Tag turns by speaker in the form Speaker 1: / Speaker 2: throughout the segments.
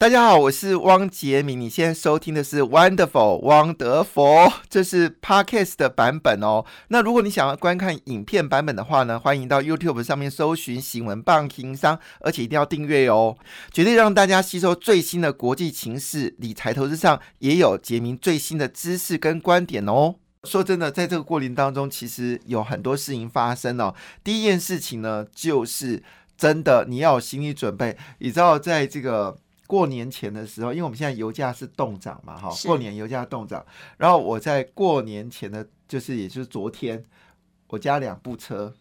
Speaker 1: 大家好，我是汪杰明。你现在收听的是 Wonderful 汪德佛，这是 Podcast 的版本哦。那如果你想要观看影片版本的话呢，欢迎到 YouTube 上面搜寻“新闻棒情商”，而且一定要订阅哦，绝对让大家吸收最新的国际情势，理财投资上也有杰明最新的知识跟观点哦。说真的，在这个过程当中，其实有很多事情发生哦。第一件事情呢，就是真的你要有心理准备，你知道在这个。过年前的时候，因为我们现在油价是动涨嘛，哈，过年油价动涨。然后我在过年前的，就是也就是昨天，我加两部车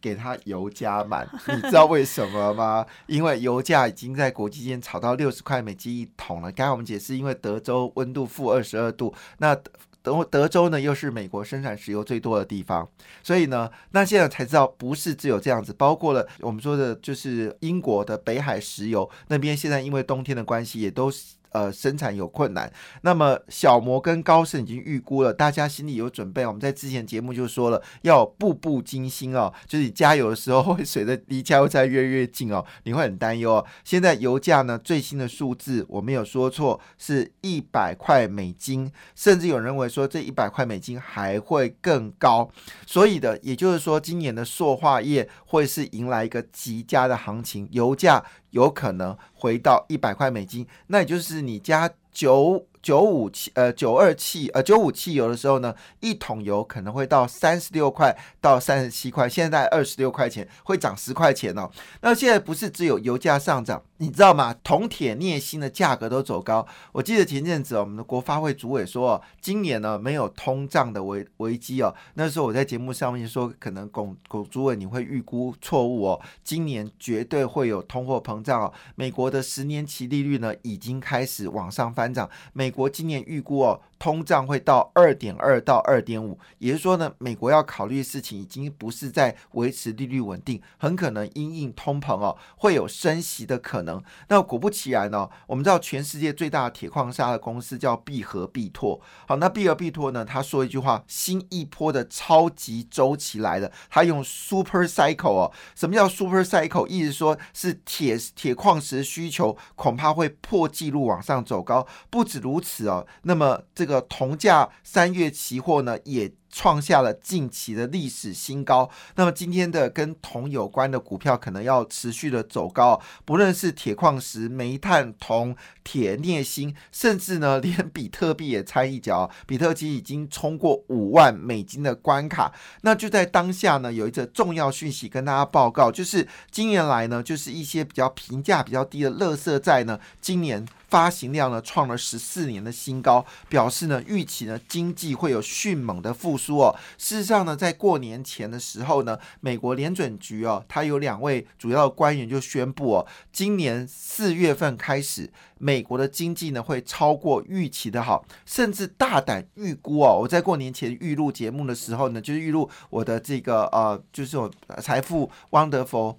Speaker 1: 给他油加满，你知道为什么吗？因为油价已经在国际间炒到六十块美金一桶了。刚才我们解释，因为德州温度负二十二度，那。德德州呢，又是美国生产石油最多的地方，所以呢，那现在才知道不是只有这样子，包括了我们说的，就是英国的北海石油那边，现在因为冬天的关系，也都呃生产有困难。那么小摩跟高盛已经预估了，大家心里有准备。我们在之前节目就说了，要步步惊心哦，就是你加油的时候 会随着离加油站越来越近哦，你会很担忧哦。现在油价呢，最新的数字我没有说错，是一百块美金，甚至有人认为说这一百块美金还会更高。所以的，也就是说，今年的塑化业会是迎来一个极佳的行情，油价有可能回到一百块美金，那也就是你加九。九五汽呃九二汽呃九五汽油的时候呢，一桶油可能会到三十六块到三十七块，现在二十六块钱，会涨十块钱哦。那现在不是只有油价上涨，你知道吗？铜、铁、镍、锌的价格都走高。我记得前阵子我们的国发会主委说，今年呢没有通胀的危危机哦。那时候我在节目上面说，可能龚龚主委你会预估错误哦，今年绝对会有通货膨胀哦。美国的十年期利率呢已经开始往上翻涨，美。美国今年预估哦，通胀会到二点二到二点五，也就是说呢，美国要考虑的事情已经不是在维持利率稳定，很可能因应通膨哦，会有升息的可能。那果不其然呢，我们知道全世界最大的铁矿砂的公司叫必和必拓，好，那必和必拓呢，他说一句话，新一波的超级周期来了，他用 super cycle 哦，什么叫 super cycle？意思说是铁铁矿石需求恐怕会破纪录往上走高，不止如。此哦，那么这个个铜价三月期货呢也。创下了近期的历史新高。那么今天的跟铜有关的股票可能要持续的走高，不论是铁矿石、煤炭、铜、铁、镍、锌，甚至呢 连比特币也掺一脚。比特币已经冲过五万美金的关卡。那就在当下呢，有一则重要讯息跟大家报告，就是今年来呢，就是一些比较评价比较低的乐色债呢，今年发行量呢创了十四年的新高，表示呢预期呢经济会有迅猛的复。说哦，事实上呢，在过年前的时候呢，美国联准局哦，它有两位主要官员就宣布哦，今年四月份开始，美国的经济呢会超过预期的好，甚至大胆预估哦。我在过年前预录节目的时候呢，就是预录我的这个呃，就是我财富 Wonderful。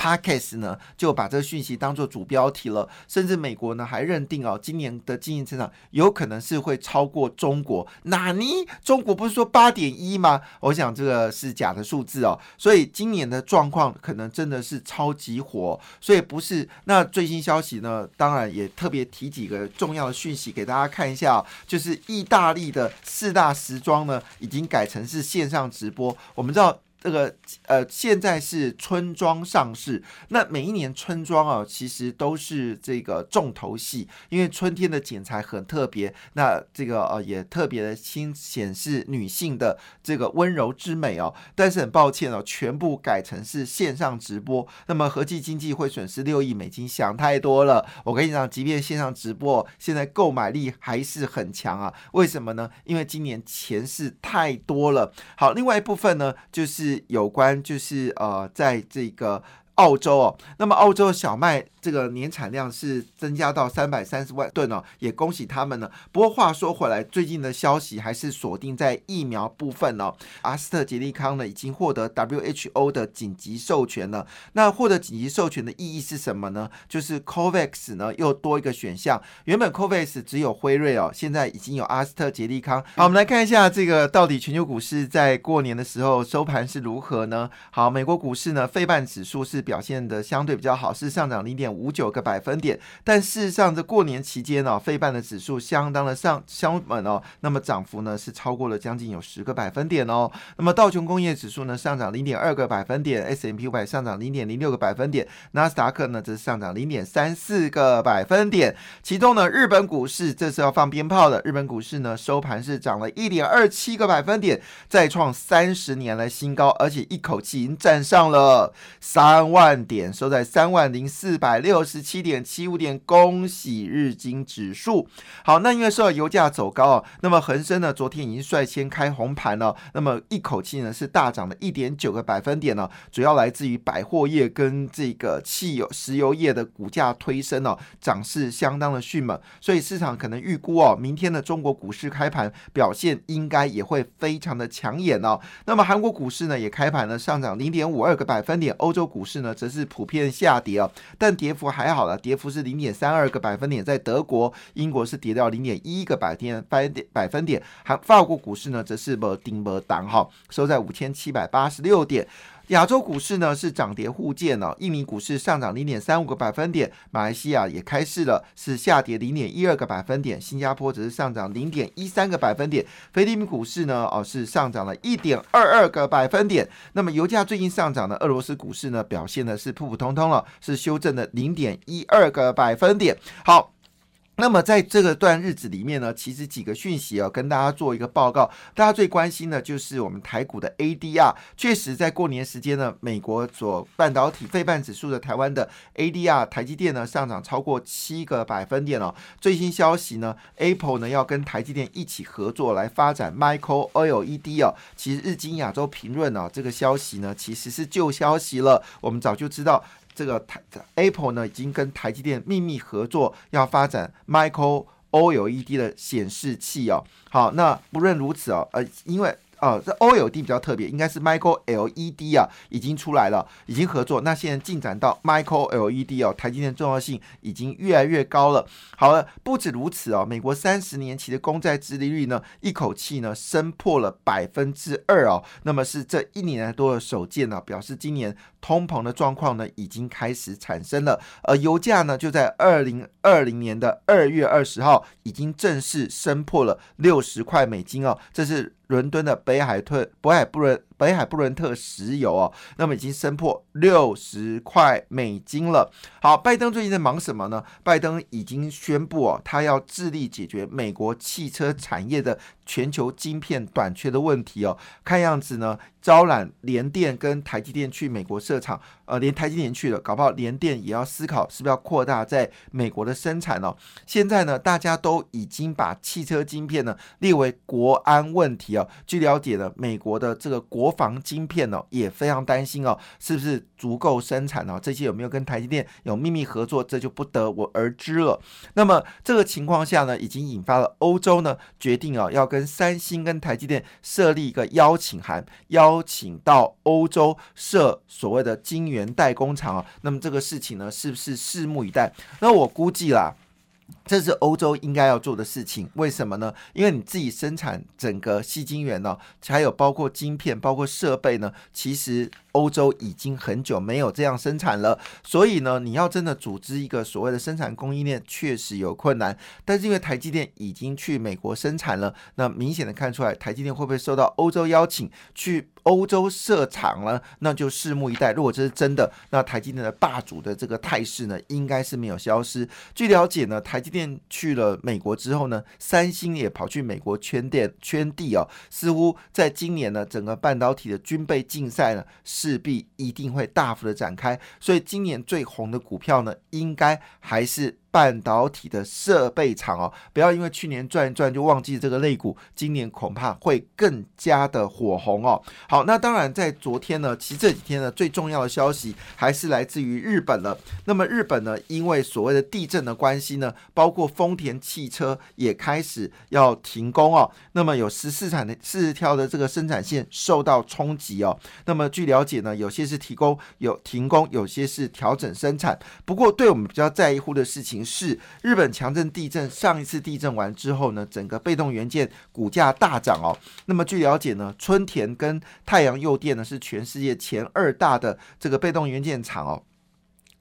Speaker 1: Parkes 呢就把这个讯息当做主标题了，甚至美国呢还认定哦，今年的经济成长有可能是会超过中国。哪尼？中国不是说八点一吗？我想这个是假的数字哦。所以今年的状况可能真的是超级火。所以不是那最新消息呢，当然也特别提几个重要的讯息给大家看一下，就是意大利的四大时装呢已经改成是线上直播。我们知道。这个呃，现在是春装上市。那每一年春装啊，其实都是这个重头戏，因为春天的剪裁很特别。那这个呃，也特别的新显示女性的这个温柔之美哦。但是很抱歉哦，全部改成是线上直播。那么合计经济会损失六亿美金，想太多了。我跟你讲，即便线上直播，现在购买力还是很强啊。为什么呢？因为今年钱是太多了。好，另外一部分呢，就是。有关就是呃，在这个。澳洲哦，那么澳洲的小麦这个年产量是增加到三百三十万吨哦，也恭喜他们呢。不过话说回来，最近的消息还是锁定在疫苗部分哦。阿斯特捷利康呢已经获得 WHO 的紧急授权了。那获得紧急授权的意义是什么呢？就是 COVAX 呢又多一个选项。原本 COVAX 只有辉瑞哦，现在已经有阿斯特捷利康。好，我们来看一下这个到底全球股市在过年的时候收盘是如何呢？好，美国股市呢，费半指数是。表现的相对比较好，是上涨零点五九个百分点。但事实上，这过年期间呢，费半的指数相当的上相稳哦，那么涨幅呢是超过了将近有十个百分点哦。那么道琼工业指数呢上涨零点二个百分点，S M P 五百上涨零点零六个百分点，纳斯达克呢则是上涨零点三四个百分点。其中呢，日本股市这是要放鞭炮的，日本股市呢收盘是涨了一点二七个百分点，再创三十年来新高，而且一口气已经站上了三万万点，收在三万零四百六十七点七五点，恭喜日经指数。好，那因为受到油价走高啊，那么恒生呢昨天已经率先开红盘了，那么一口气呢是大涨了一点九个百分点呢，主要来自于百货业跟这个汽油、石油业的股价推升哦，涨势相当的迅猛，所以市场可能预估哦，明天的中国股市开盘表现应该也会非常的抢眼哦。那么韩国股市呢也开盘呢上涨零点五二个百分点，欧洲股市呢则是普遍下跌啊，但跌幅还好了，跌幅是零点三二个百分点，在德国、英国是跌到零点一个百点百点百分点，还法国股市呢则是不顶不挡哈，收在五千七百八十六点。亚洲股市呢是涨跌互见哦，印尼股市上涨零点三五个百分点，马来西亚也开市了，是下跌零点一二个百分点，新加坡则是上涨零点一三个百分点，菲律宾股市呢哦是上涨了一点二二个百分点。那么油价最近上涨的俄罗斯股市呢表现的是普普通通了，是修正的零点一二个百分点。好。那么在这个段日子里面呢，其实几个讯息啊，跟大家做一个报告。大家最关心的就是我们台股的 ADR，确实在过年时间呢，美国所半导体费半指数的台湾的 ADR，台积电呢上涨超过七个百分点哦。最新消息呢，Apple 呢要跟台积电一起合作来发展 Micro LED 哦。其实日经亚洲评论哦，这个消息呢其实是旧消息了，我们早就知道。这个台 Apple 呢，已经跟台积电秘密合作，要发展 Micro OLED 的显示器哦。好，那不论如此哦，呃，因为。哦，这 OLED 比较特别，应该是 Micro LED 啊，已经出来了，已经合作。那现在进展到 Micro LED 哦，台积电重要性已经越来越高了。好了，不止如此哦，美国三十年期的公债殖利率呢，一口气呢升破了百分之二哦，那么是这一年多的首见呢，表示今年通膨的状况呢已经开始产生了。而油价呢，就在二零二零年的二月二十号已经正式升破了六十块美金哦，这是。伦敦的北海特北海布伦北海布伦特石油哦，那么已经升破六十块美金了。好，拜登最近在忙什么呢？拜登已经宣布哦，他要致力解决美国汽车产业的全球晶片短缺的问题哦。看样子呢，招揽联电跟台积电去美国设厂，呃，连台积电去了，搞不好联电也要思考是不是要扩大在美国的生产哦。现在呢，大家都已经把汽车晶片呢列为国安问题哦。据了解呢，美国的这个国防晶片哦，也非常担心哦，是不是足够生产哦？这些有没有跟台积电有秘密合作？这就不得我而知了。那么这个情况下呢，已经引发了欧洲呢决定哦，要跟三星跟台积电设立一个邀请函，邀请到欧洲设所谓的晶圆代工厂啊。那么这个事情呢，是不是拭目以待？那我估计啦。这是欧洲应该要做的事情，为什么呢？因为你自己生产整个细晶圆呢，还有包括晶片、包括设备呢，其实。欧洲已经很久没有这样生产了，所以呢，你要真的组织一个所谓的生产供应链，确实有困难。但是因为台积电已经去美国生产了，那明显的看出来，台积电会不会受到欧洲邀请去欧洲设厂了？那就拭目以待。如果这是真的，那台积电的霸主的这个态势呢，应该是没有消失。据了解呢，台积电去了美国之后呢，三星也跑去美国圈店圈地哦，似乎在今年呢，整个半导体的军备竞赛呢。势必一定会大幅的展开，所以今年最红的股票呢，应该还是。半导体的设备厂哦，不要因为去年赚一赚就忘记这个类股，今年恐怕会更加的火红哦。好，那当然在昨天呢，其实这几天呢，最重要的消息还是来自于日本了。那么日本呢，因为所谓的地震的关系呢，包括丰田汽车也开始要停工哦。那么有十四产的四十条的这个生产线受到冲击哦。那么据了解呢，有些是提供有停工，有些是调整生产。不过对我们比较在乎的事情。是，日本强震地震上一次地震完之后呢，整个被动元件股价大涨哦。那么据了解呢，春田跟太阳诱电呢是全世界前二大的这个被动元件厂哦。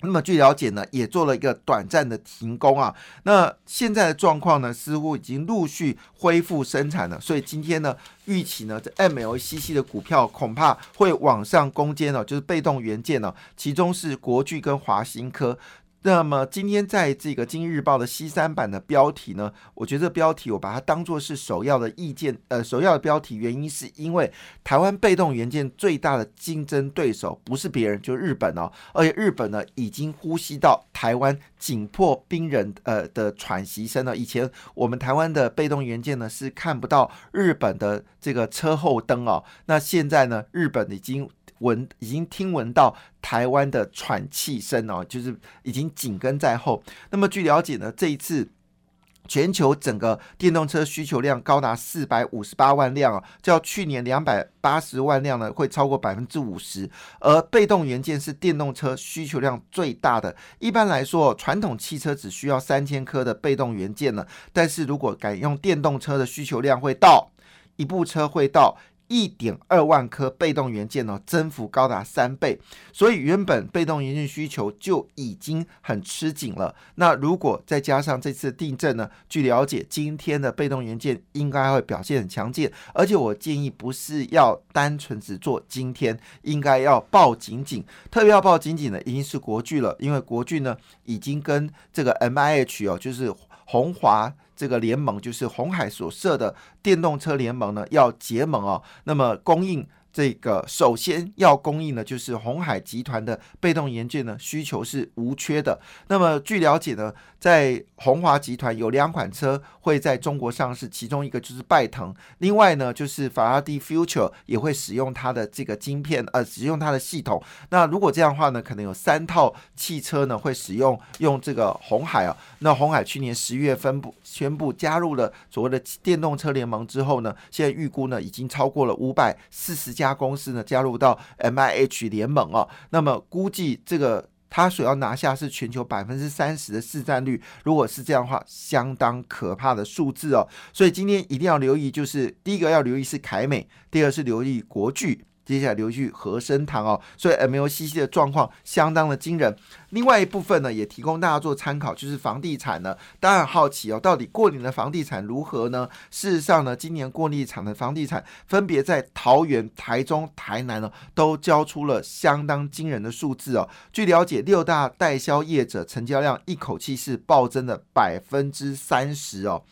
Speaker 1: 那么据了解呢，也做了一个短暂的停工啊。那现在的状况呢，似乎已经陆续恢复生产了。所以今天呢，预期呢，这 MLCC 的股票恐怕会往上攻坚哦，就是被动元件呢，其中是国巨跟华新科。那么今天在这个《今日报》的西三版的标题呢，我觉得标题我把它当做是首要的意见，呃，首要的标题，原因是因为台湾被动元件最大的竞争对手不是别人，就是日本哦，而且日本呢已经呼吸到台湾紧迫兵人呃的喘息声了。以前我们台湾的被动元件呢是看不到日本的这个车后灯哦，那现在呢，日本已经。闻已经听闻到台湾的喘气声哦，就是已经紧跟在后。那么据了解呢，这一次全球整个电动车需求量高达四百五十八万辆哦，较去年两百八十万辆呢，会超过百分之五十。而被动元件是电动车需求量最大的。一般来说，传统汽车只需要三千颗的被动元件呢，但是如果改用电动车的需求量会到一部车会到。一点二万颗被动元件呢，增幅高达三倍，所以原本被动元件需求就已经很吃紧了。那如果再加上这次地震呢？据了解，今天的被动元件应该会表现很强劲，而且我建议不是要单纯只做今天，应该要抱紧紧，特别要抱紧紧的已经是国巨了，因为国巨呢已经跟这个 M I H 哦，就是红华。这个联盟就是红海所设的电动车联盟呢，要结盟哦，那么供应。这个首先要供应的，就是红海集团的被动元件呢，需求是无缺的。那么据了解呢，在红华集团有两款车会在中国上市，其中一个就是拜腾，另外呢就是法拉第 Future 也会使用它的这个晶片，呃，使用它的系统。那如果这样的话呢，可能有三套汽车呢会使用用这个红海啊。那红海去年十月分布宣布加入了所谓的电动车联盟之后呢，现在预估呢已经超过了五百四十。家公司呢加入到 M I H 联盟哦，那么估计这个他所要拿下是全球百分之三十的市占率，如果是这样的话，相当可怕的数字哦。所以今天一定要留意，就是第一个要留意是凯美，第二是留意国巨。接下来留去和生堂哦，所以 MLCC 的状况相当的惊人。另外一部分呢，也提供大家做参考，就是房地产呢，当然好奇哦，到底过年的房地产如何呢？事实上呢，今年过年场的房地产分别在桃园、台中、台南呢，都交出了相当惊人的数字哦。据了解，六大代销业者成交量一口气是暴增的百分之三十哦。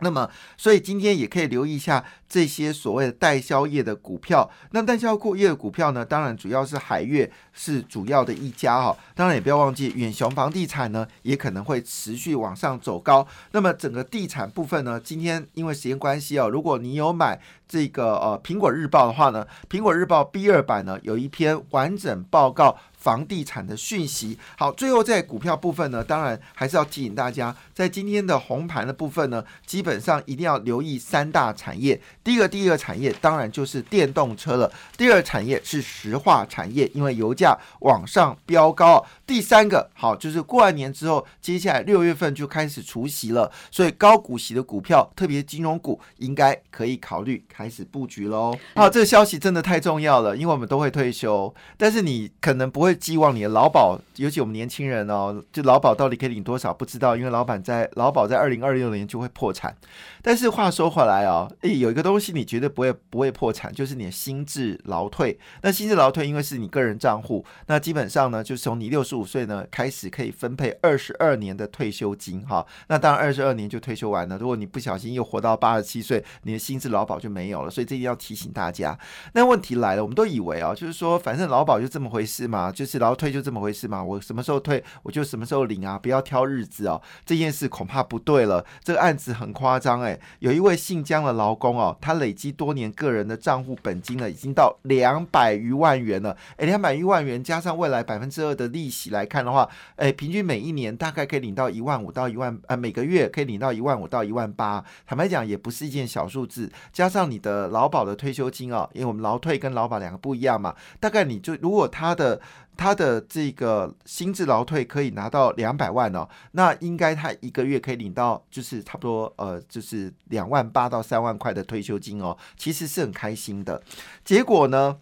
Speaker 1: 那么，所以今天也可以留意一下这些所谓的代销业的股票。那代销过业的股票呢，当然主要是海月是主要的一家哈。当然也不要忘记远雄房地产呢，也可能会持续往上走高。那么整个地产部分呢，今天因为时间关系哦，如果你有买这个呃苹果日报的话呢，苹果日报 B 二版呢有一篇完整报告。房地产的讯息，好，最后在股票部分呢，当然还是要提醒大家，在今天的红盘的部分呢，基本上一定要留意三大产业。第一个，第一个产业当然就是电动车了；第二产业是石化产业，因为油价往上飙高；第三个，好，就是过完年之后，接下来六月份就开始除息了，所以高股息的股票，特别金融股，应该可以考虑开始布局喽。好，这个消息真的太重要了，因为我们都会退休，但是你可能不会。会寄望你的劳保，尤其我们年轻人哦，就劳保到底可以领多少？不知道，因为老板在劳保在二零二六年就会破产。但是话说回来哦，诶，有一个东西你绝对不会不会破产，就是你的心智劳退。那心智劳退因为是你个人账户，那基本上呢，就是从你六十五岁呢开始可以分配二十二年的退休金哈。那当然二十二年就退休完了。如果你不小心又活到八十七岁，你的心智劳保就没有了。所以这一定要提醒大家。那问题来了，我们都以为啊，就是说反正劳保就这么回事嘛。就是劳退就这么回事嘛，我什么时候退我就什么时候领啊，不要挑日子哦。这件事恐怕不对了，这个案子很夸张哎。有一位姓江的劳工哦，他累积多年个人的账户本金呢，已经到两百余万元了。哎，两百余万元加上未来百分之二的利息来看的话，哎，平均每一年大概可以领到一万五到一万，呃，每个月可以领到一万五到一万八。坦白讲，也不是一件小数字。加上你的劳保的退休金哦，因为我们劳退跟劳保两个不一样嘛，大概你就如果他的他的这个薪资劳退可以拿到两百万哦，那应该他一个月可以领到就是差不多呃就是两万八到三万块的退休金哦，其实是很开心的。结果呢，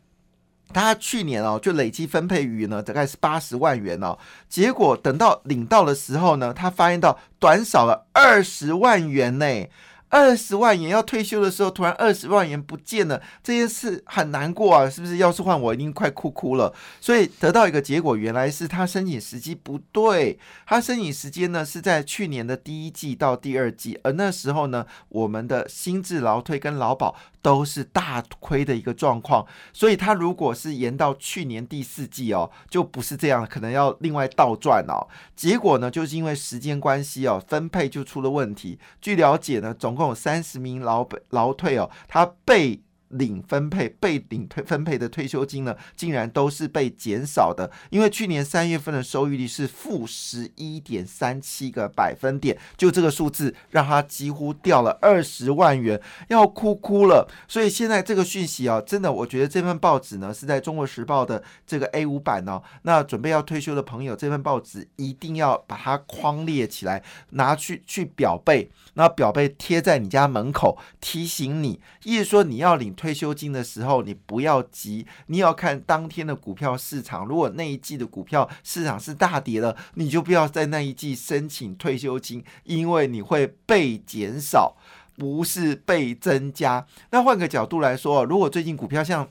Speaker 1: 他去年哦就累计分配余呢大概是八十万元哦，结果等到领到的时候呢，他发现到短少了二十万元呢。二十万元要退休的时候，突然二十万元不见了，这件事很难过啊，是不是？要是换我，一定快哭哭了。所以得到一个结果，原来是他申请时机不对，他申请时间呢是在去年的第一季到第二季，而那时候呢，我们的新制劳退跟劳保都是大亏的一个状况，所以他如果是延到去年第四季哦，就不是这样，可能要另外倒赚哦。结果呢，就是因为时间关系哦，分配就出了问题。据了解呢，总共有三十名劳劳退哦，他被。领分配被领退分配的退休金呢，竟然都是被减少的。因为去年三月份的收益率是负十一点三七个百分点，就这个数字让他几乎掉了二十万元，要哭哭了。所以现在这个讯息啊，真的，我觉得这份报纸呢是在中国时报的这个 A 五版哦。那准备要退休的朋友，这份报纸一定要把它框列起来，拿去去表背，那表背贴在你家门口，提醒你，意思说你要领。退休金的时候，你不要急，你要看当天的股票市场。如果那一季的股票市场是大跌了，你就不要在那一季申请退休金，因为你会被减少，不是被增加。那换个角度来说，如果最近股票像……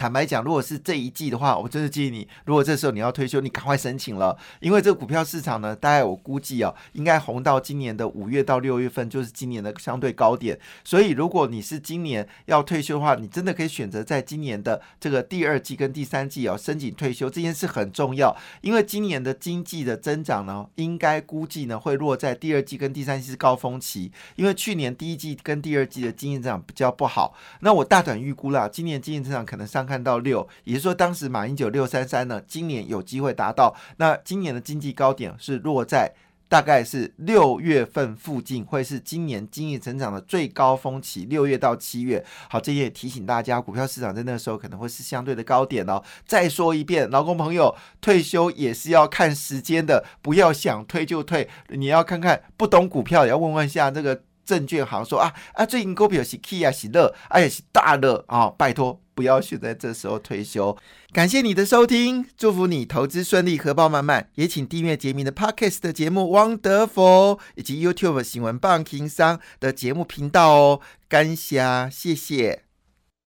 Speaker 1: 坦白讲，如果是这一季的话，我真的建议你，如果这时候你要退休，你赶快申请了，因为这个股票市场呢，大概我估计哦，应该红到今年的五月到六月份，就是今年的相对高点。所以，如果你是今年要退休的话，你真的可以选择在今年的这个第二季跟第三季哦申请退休，这件事很重要，因为今年的经济的增长呢，应该估计呢会落在第二季跟第三季是高峰期，因为去年第一季跟第二季的经济增长比较不好。那我大胆预估啦，今年经济增长可能上。看到六，也就是说，当时马英九六三三呢，今年有机会达到。那今年的经济高点是落在大概是六月份附近，会是今年经济成长的最高峰期，六月到七月。好，这也提醒大家，股票市场在那个时候可能会是相对的高点哦。再说一遍，劳工朋友，退休也是要看时间的，不要想退就退。你要看看不懂股票，也要问问一下这个证券行，说啊啊，最近股票是 key 啊，是热，而且是大热啊，拜托。不要选在这时候退休。感谢你的收听，祝福你投资顺利，荷包满满。也请订阅杰明的 Podcast 的节目《Wonderful》，以及 YouTube 新闻棒情商的节目频道哦。感谢，谢谢。